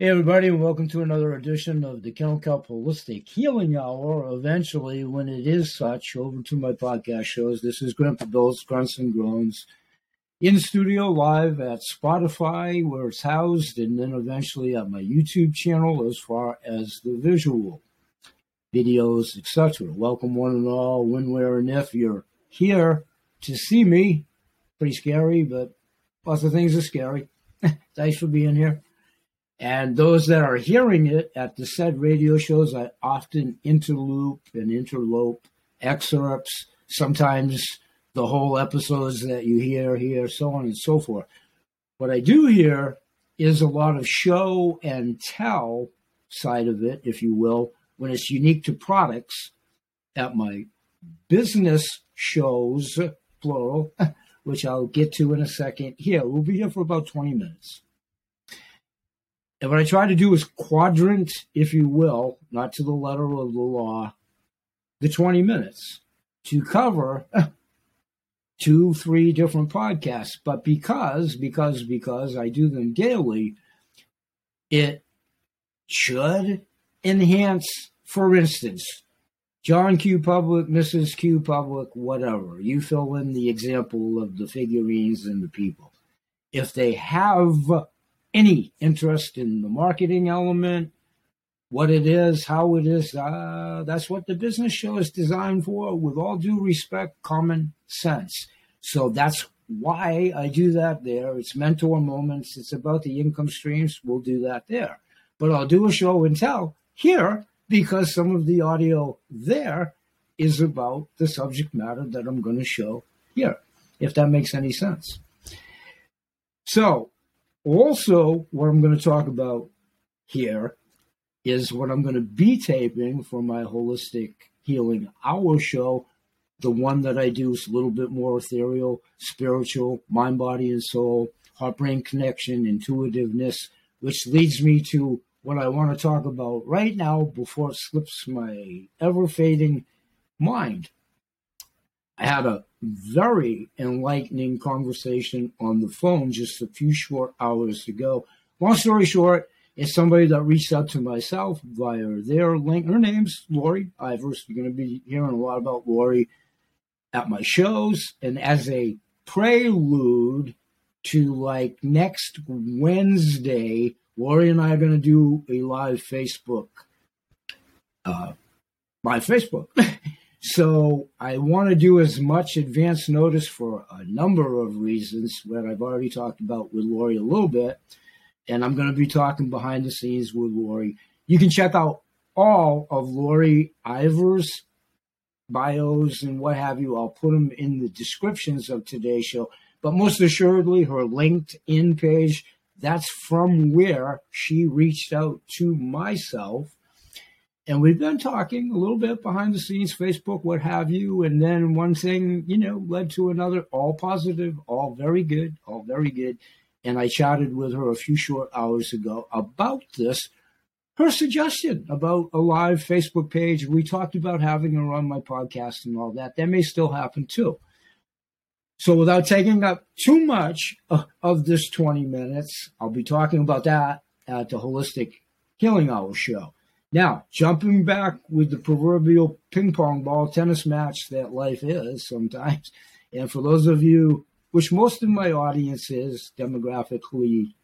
Hey, everybody, and welcome to another edition of the Kennel Kelp Holistic Healing Hour. Eventually, when it is such, over to my podcast shows. This is Grandpa Bill's Grunts and Groans in studio live at Spotify, where it's housed, and then eventually at my YouTube channel as far as the visual videos, etc. Welcome, one and all, when, where, and if you're here to see me. Pretty scary, but lots of things are scary. Thanks for being here. And those that are hearing it at the said radio shows, I often interloop and interlope excerpts, sometimes the whole episodes that you hear here, so on and so forth. What I do here is a lot of show and tell side of it, if you will, when it's unique to products at my business shows, plural, which I'll get to in a second. Here, we'll be here for about 20 minutes. And what I try to do is quadrant, if you will, not to the letter of the law, the 20 minutes to cover two, three different podcasts. But because, because, because I do them daily, it should enhance, for instance, John Q. Public, Mrs. Q. Public, whatever. You fill in the example of the figurines and the people. If they have any interest in the marketing element, what it is, how it is. Uh, that's what the business show is designed for, with all due respect, common sense. So that's why I do that there. It's mentor moments. It's about the income streams. We'll do that there. But I'll do a show and tell here because some of the audio there is about the subject matter that I'm going to show here, if that makes any sense. So also, what I'm going to talk about here is what I'm going to be taping for my holistic healing hour show. The one that I do is a little bit more ethereal, spiritual, mind, body, and soul, heart brain connection, intuitiveness, which leads me to what I want to talk about right now before it slips my ever fading mind. I had a very enlightening conversation on the phone just a few short hours ago. Long story short, it's somebody that reached out to myself via their link. Her name's Lori Ivers. You're going to be hearing a lot about Lori at my shows. And as a prelude to like next Wednesday, Lori and I are going to do a live Facebook, uh, live Facebook. So I want to do as much advance notice for a number of reasons that I've already talked about with Lori a little bit. And I'm going to be talking behind the scenes with Lori. You can check out all of Lori Ivers' bios and what have you. I'll put them in the descriptions of today's show. But most assuredly, her LinkedIn page, that's from where she reached out to myself and we've been talking a little bit behind the scenes, Facebook, what have you. And then one thing, you know, led to another, all positive, all very good, all very good. And I chatted with her a few short hours ago about this, her suggestion about a live Facebook page. We talked about having her on my podcast and all that. That may still happen too. So without taking up too much uh, of this 20 minutes, I'll be talking about that at the Holistic Healing Hour show. Now, jumping back with the proverbial ping pong ball tennis match that life is sometimes, and for those of you, which most of my audience is demographically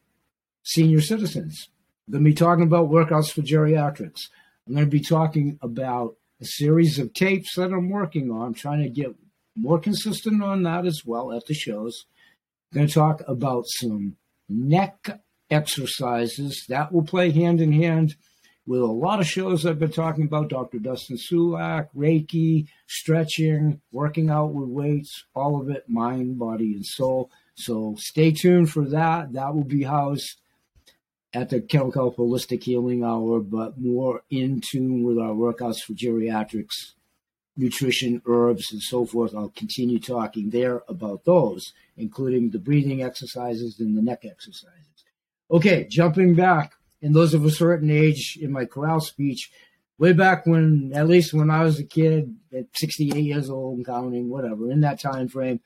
senior citizens, I'm going to be talking about workouts for geriatrics. I'm going to be talking about a series of tapes that I'm working on, trying to get more consistent on that as well at the shows. I'm going to talk about some neck exercises that will play hand in hand with a lot of shows I've been talking about Dr. Dustin Sulak, Reiki, stretching, working out with weights, all of it, mind, body, and soul. So stay tuned for that. That will be housed at the Kelp Holistic Healing Hour, but more in tune with our workouts for geriatrics, nutrition, herbs, and so forth. I'll continue talking there about those, including the breathing exercises and the neck exercises. Okay, jumping back and those of a certain age in my corral speech, way back when, at least when I was a kid, at 68 years old and counting, whatever, in that time frame,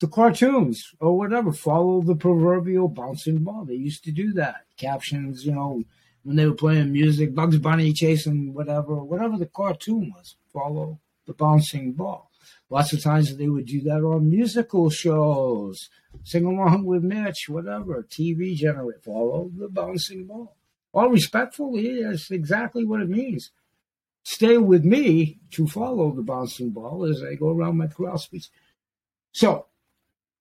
the cartoons or whatever follow the proverbial bouncing ball. They used to do that. Captions, you know, when they were playing music, Bugs Bunny chasing whatever, whatever the cartoon was, follow the bouncing ball. Lots of times they would do that on musical shows, sing along with Mitch, whatever, TV generate, follow the bouncing ball. All respectfully, that's exactly what it means. Stay with me to follow the bouncing ball as I go around my corral speech. So,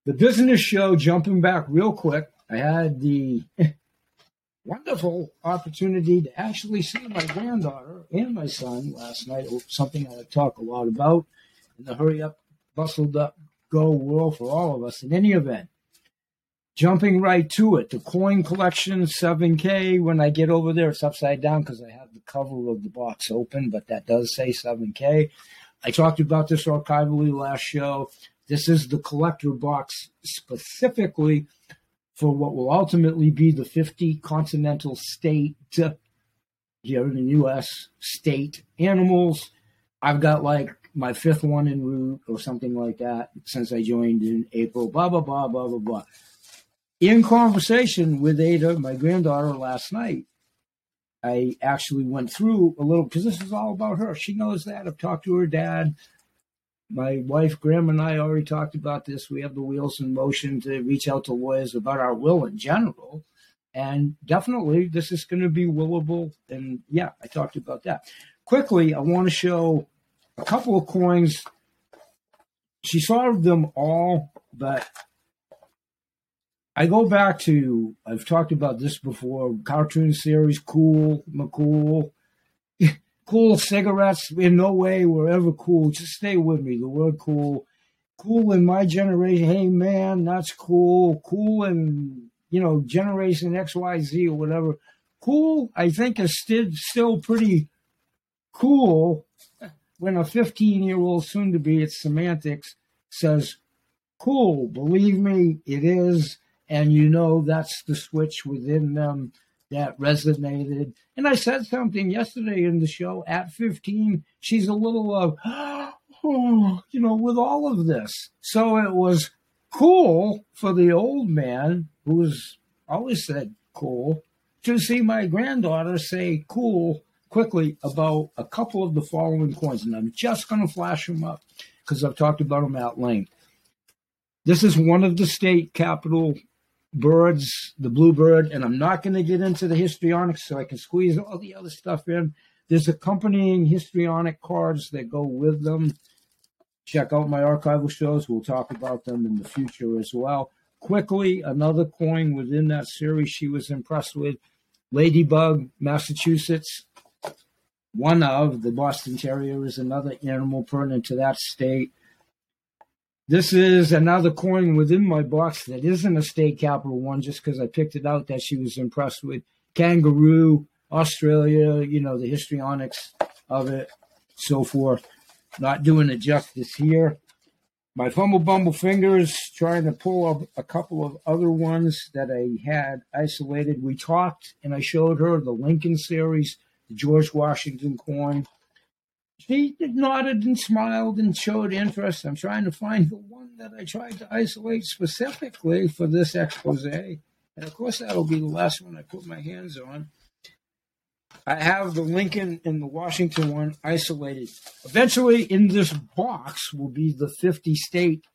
the business show, jumping back real quick, I had the wonderful opportunity to actually see my granddaughter and my son last night, oh, something I talk a lot about in the hurry up, bustled up, go world for all of us. In any event, jumping right to it, the coin collection 7K. When I get over there, it's upside down because I have the cover of the box open, but that does say 7K. I talked about this archivally last show. This is the collector box specifically for what will ultimately be the 50 continental state here in the U.S. state animals. I've got like my fifth one en route or something like that since I joined in April, blah, blah, blah, blah, blah, blah. In conversation with Ada, my granddaughter, last night, I actually went through a little because this is all about her. She knows that. I've talked to her dad. My wife, Graham, and I already talked about this. We have the wheels in motion to reach out to lawyers about our will in general. And definitely, this is going to be willable. And yeah, I talked about that. Quickly, I want to show a couple of coins. She saw them all, but I go back to I've talked about this before. Cartoon series, cool, McCool, cool cigarettes. In no way were ever cool. Just stay with me. The word cool, cool in my generation. Hey man, that's cool. Cool in you know generation X, Y, Z or whatever. Cool, I think is still still pretty cool when a 15 year old, soon to be, it's semantics, says, cool, believe me, it is. And you know that's the switch within them that resonated. And I said something yesterday in the show at 15, she's a little of, oh, you know, with all of this. So it was cool for the old man who's always said cool to see my granddaughter say cool quickly about a couple of the following coins, and I'm just going to flash them up because I've talked about them at length. This is one of the state capital birds, the bluebird, and I'm not going to get into the histrionics so I can squeeze all the other stuff in. There's accompanying histrionic cards that go with them. Check out my archival shows. We'll talk about them in the future as well. Quickly, another coin within that series she was impressed with Ladybug, Massachusetts, one of the Boston Terrier is another animal pertinent to that state. This is another coin within my box that isn't a state capital one, just because I picked it out that she was impressed with. Kangaroo, Australia, you know, the histrionics of it, so forth. Not doing it justice here. My fumble bumble fingers trying to pull up a couple of other ones that I had isolated. We talked and I showed her the Lincoln series the George Washington coin. She nodded and smiled and showed interest. I'm trying to find the one that I tried to isolate specifically for this expose. And of course, that'll be the last one I put my hands on. I have the Lincoln and the Washington one isolated. Eventually, in this box will be the 50 state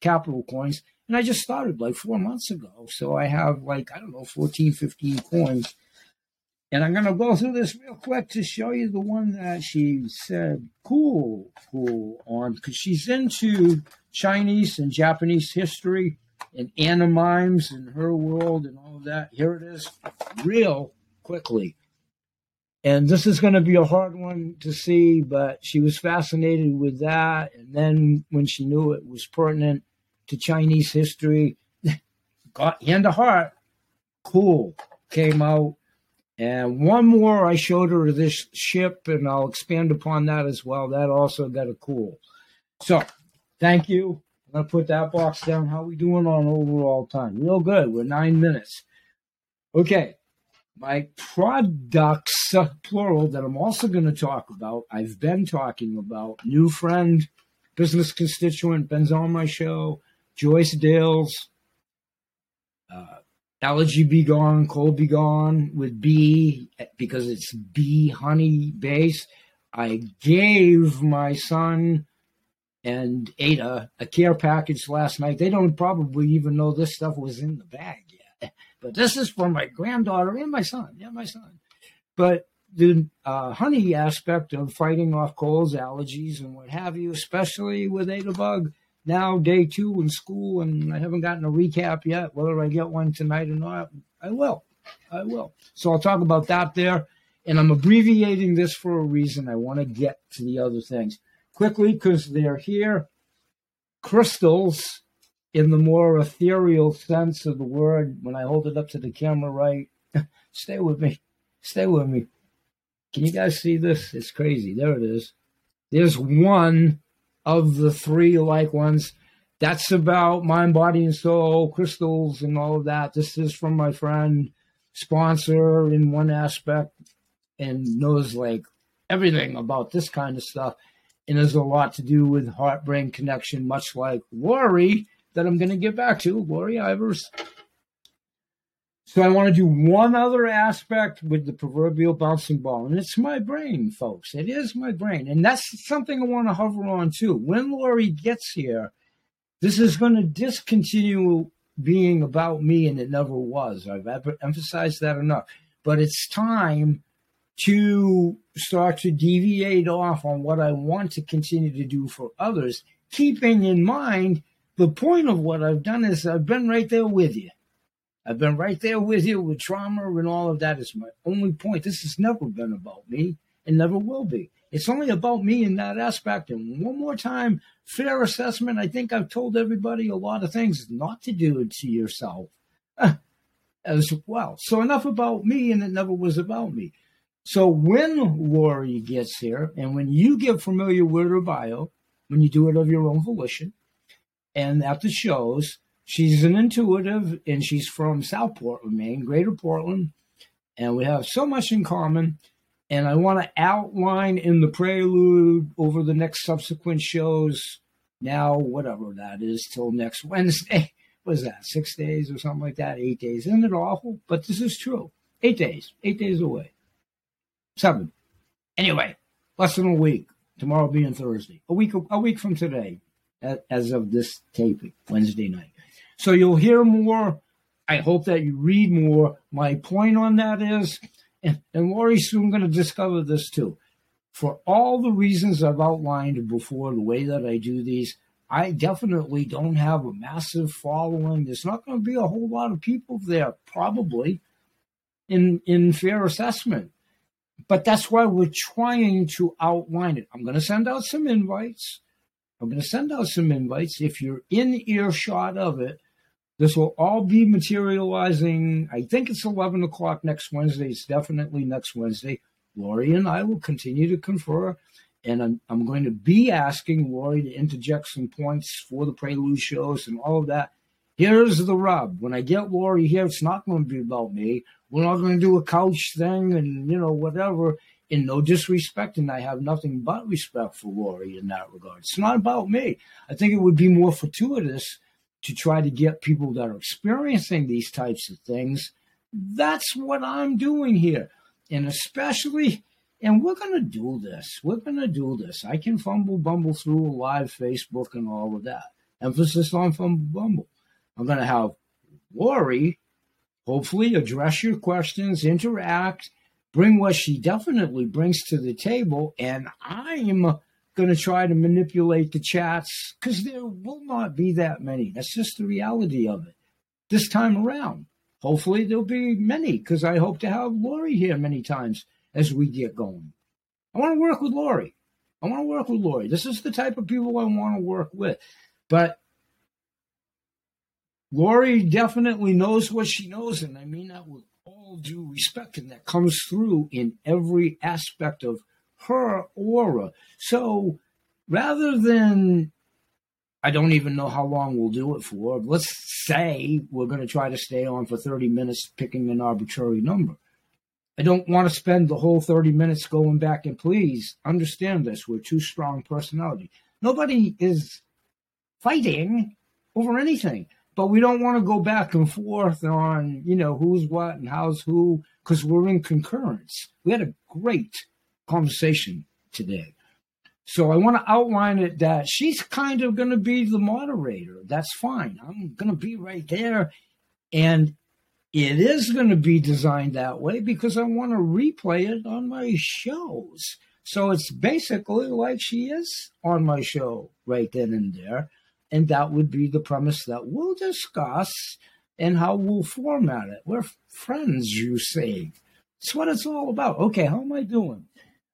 capital coins. And I just started like four months ago. So I have like, I don't know, 14, 15 coins and I'm going to go through this real quick to show you the one that she said cool, cool on, because she's into Chinese and Japanese history and animimes in her world and all of that. Here it is, real quickly. And this is going to be a hard one to see, but she was fascinated with that. And then when she knew it was pertinent to Chinese history, got hand to heart, cool, came out and one more, I showed her this ship, and I'll expand upon that as well. That also got a cool. So, thank you. I'm gonna put that box down. How we doing on overall time? Real good. We're nine minutes. Okay, my products, plural, that I'm also going to talk about. I've been talking about new friend, business constituent, Ben's on my show, Joyce Dales, uh, Allergy Be Gone, Cold Be Gone with bee because it's bee honey base. I gave my son and Ada a care package last night. They don't probably even know this stuff was in the bag yet. But this is for my granddaughter and my son. Yeah, my son. But the uh, honey aspect of fighting off colds, allergies, and what have you, especially with Ada Bug, now day two in school, and I haven't gotten a recap yet. Whether I get one tonight or not, I will. I will. So I'll talk about that there. And I'm abbreviating this for a reason. I want to get to the other things quickly because they're here. Crystals, in the more ethereal sense of the word, when I hold it up to the camera right, stay with me. Stay with me. Can you guys see this? It's crazy. There it is. There's one of the three like ones. That's about mind, body, and soul, crystals, and all of that. This is from my friend, sponsor in one aspect, and knows like everything about this kind of stuff. And there's a lot to do with heart brain connection, much like Lori, that I'm going to get back to, Lori Ivers. So I want to do one other aspect with the proverbial bouncing ball, and it's my brain, folks. It is my brain, and that's something I want to hover on too. When Lori gets here, this is going to discontinue being about me, and it never was. I've ever emphasized that enough. But it's time to start to deviate off on what I want to continue to do for others, keeping in mind the point of what I've done is I've been right there with you. I've been right there with you with trauma and all of that is my only point. This has never been about me and never will be. It's only about me in that aspect. And one more time, fair assessment. I think I've told everybody a lot of things not to do to yourself as well. So enough about me, and it never was about me. So when Lori gets here, and when you get familiar with her bio, when you do it of your own volition, and at the shows, she's an intuitive and she's from South Portland, Maine, Greater Portland. And we have so much in common. And I want to outline in the prelude over the next subsequent shows, now, whatever that is, till next Wednesday. What is that, six days or something like that? Eight days. Isn't it awful? But this is true. Eight days. Eight days away. Seven. Anyway, less than a week. Tomorrow being Thursday. A week a week from today, as of this taping, Wednesday night. So you'll hear more. I hope that you read more. My point on that is, and, and Lori's soon going to discover this too. For all the reasons I've outlined before, the way that I do these, I definitely don't have a massive following. There's not going to be a whole lot of people there, probably, in in fair assessment. But that's why we're trying to outline it. I'm going to send out some invites. I'm going to send out some invites. If you're in earshot of it, this will all be materializing. I think it's 11 o'clock next Wednesday. It's definitely next Wednesday. Lori and I will continue to confer, and I'm, I'm going to be asking Lori to interject some points for the prelude shows and all of that. Here's the rub. When I get Lori here, it's not going to be about me. We're not going to do a couch thing and, you know, whatever. In no disrespect, and I have nothing but respect for Lori in that regard. It's not about me. I think it would be more fortuitous to try to get people that are experiencing these types of things. That's what I'm doing here. And especially, and we're going to do this. We're going to do this. I can fumble bumble through a live Facebook and all of that. Emphasis on fumble bumble. I'm going to have Lori hopefully address your questions, interact, bring what she definitely brings to the table. And I'm going to try to manipulate the chats because there will not be that many. That's just the reality of it this time around. Hopefully, there'll be many because I hope to have Lori here many times as we get going. I want to work with Lori. I want to work with Lori. This is the type of people I want to work with. But Lori definitely knows what she knows, and I mean that with all due respect, and that comes through in every aspect of her aura. So rather than, I don't even know how long we'll do it for, let's say we're going to try to stay on for 30 minutes picking an arbitrary number. I don't want to spend the whole 30 minutes going back and please understand this. We're two strong personality. Nobody is fighting over anything. but we don't want to go back and forth on, you know, who's what and how's who, because we're in concurrence. We had a great conversation today. So I want to outline it that she's kind of going to be the moderator. That's fine. I'm going to be right there. And it is going to be designed that way because I want to replay it on my shows. So it's basically like she is on my show right then and there. And that would be the premise that we'll discuss and how we'll format it. We're friends, you say. That's what it's all about. Okay, how am I doing?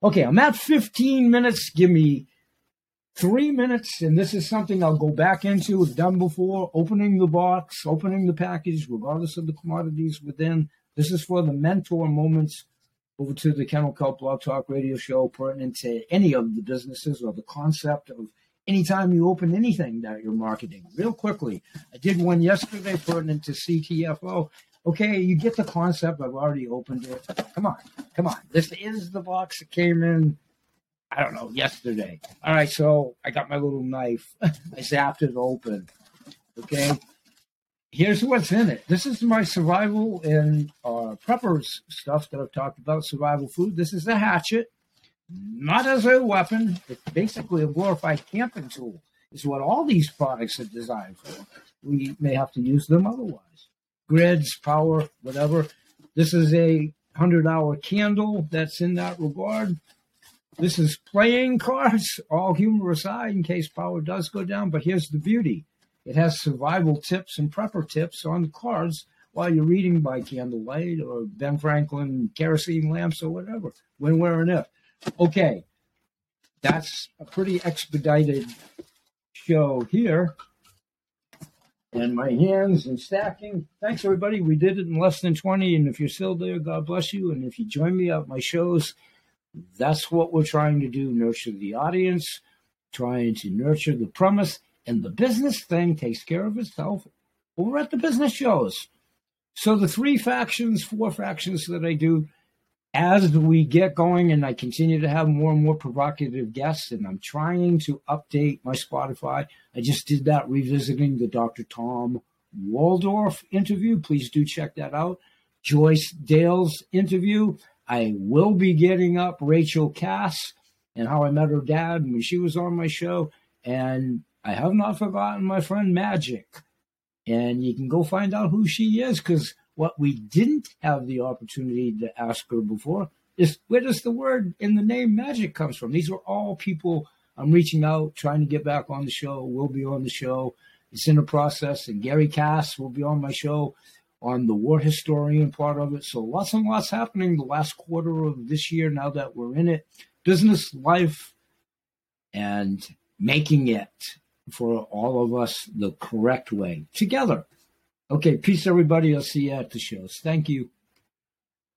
Okay, I'm at 15 minutes. Give me three minutes, and this is something I'll go back into. I've done before opening the box, opening the package, regardless of the commodities within. This is for the mentor moments over to the Kennel Kelp Blog Talk radio show pertinent to any of the businesses or the concept of anytime you open anything that you're marketing. Real quickly, I did one yesterday pertinent to CTFO. Okay, you get the concept. I've already opened it. Come on, come on. This is the box that came in, I don't know, yesterday. All right, so I got my little knife. I zapped it open. Okay, here's what's in it. This is my survival and uh, preppers stuff that I've talked about, survival food. This is a hatchet not as a weapon. It's basically a glorified camping tool, is what all these products are designed for. We may have to use them otherwise. Grids, power, whatever. This is a 100 hour candle that's in that regard. This is playing cards, all humor aside, in case power does go down. But here's the beauty it has survival tips and prepper tips on the cards while you're reading by candlelight or Ben Franklin kerosene lamps or whatever, when, where, and if. Okay, that's a pretty expedited show here. And my hands and stacking. Thanks, everybody. We did it in less than 20. And if you're still there, God bless you. And if you join me at my shows, that's what we're trying to do nurture the audience, trying to nurture the premise. And the business thing takes care of itself over at the business shows. So the three factions, four factions that I do as we get going and I continue to have more and more provocative guests, and I'm trying to update my Spotify. I just did that revisiting the Dr. Tom Waldorf interview. Please do check that out. Joyce Dale's interview. I will be getting up Rachel Cass and how I met her dad when she was on my show. And I have not forgotten my friend Magic. And you can go find out who she is because what we didn't have the opportunity to ask her before is where does the word in the name magic comes from? These are all people I'm reaching out, trying to get back on the show. Will be on the show. It's in the process, and Gary Cass will be on my show on the war historian part of it. So lots and lots happening the last quarter of this year. Now that we're in it, business life, and making it for all of us the correct way together. Okay, peace, everybody. I'll see you at the shows. Thank you.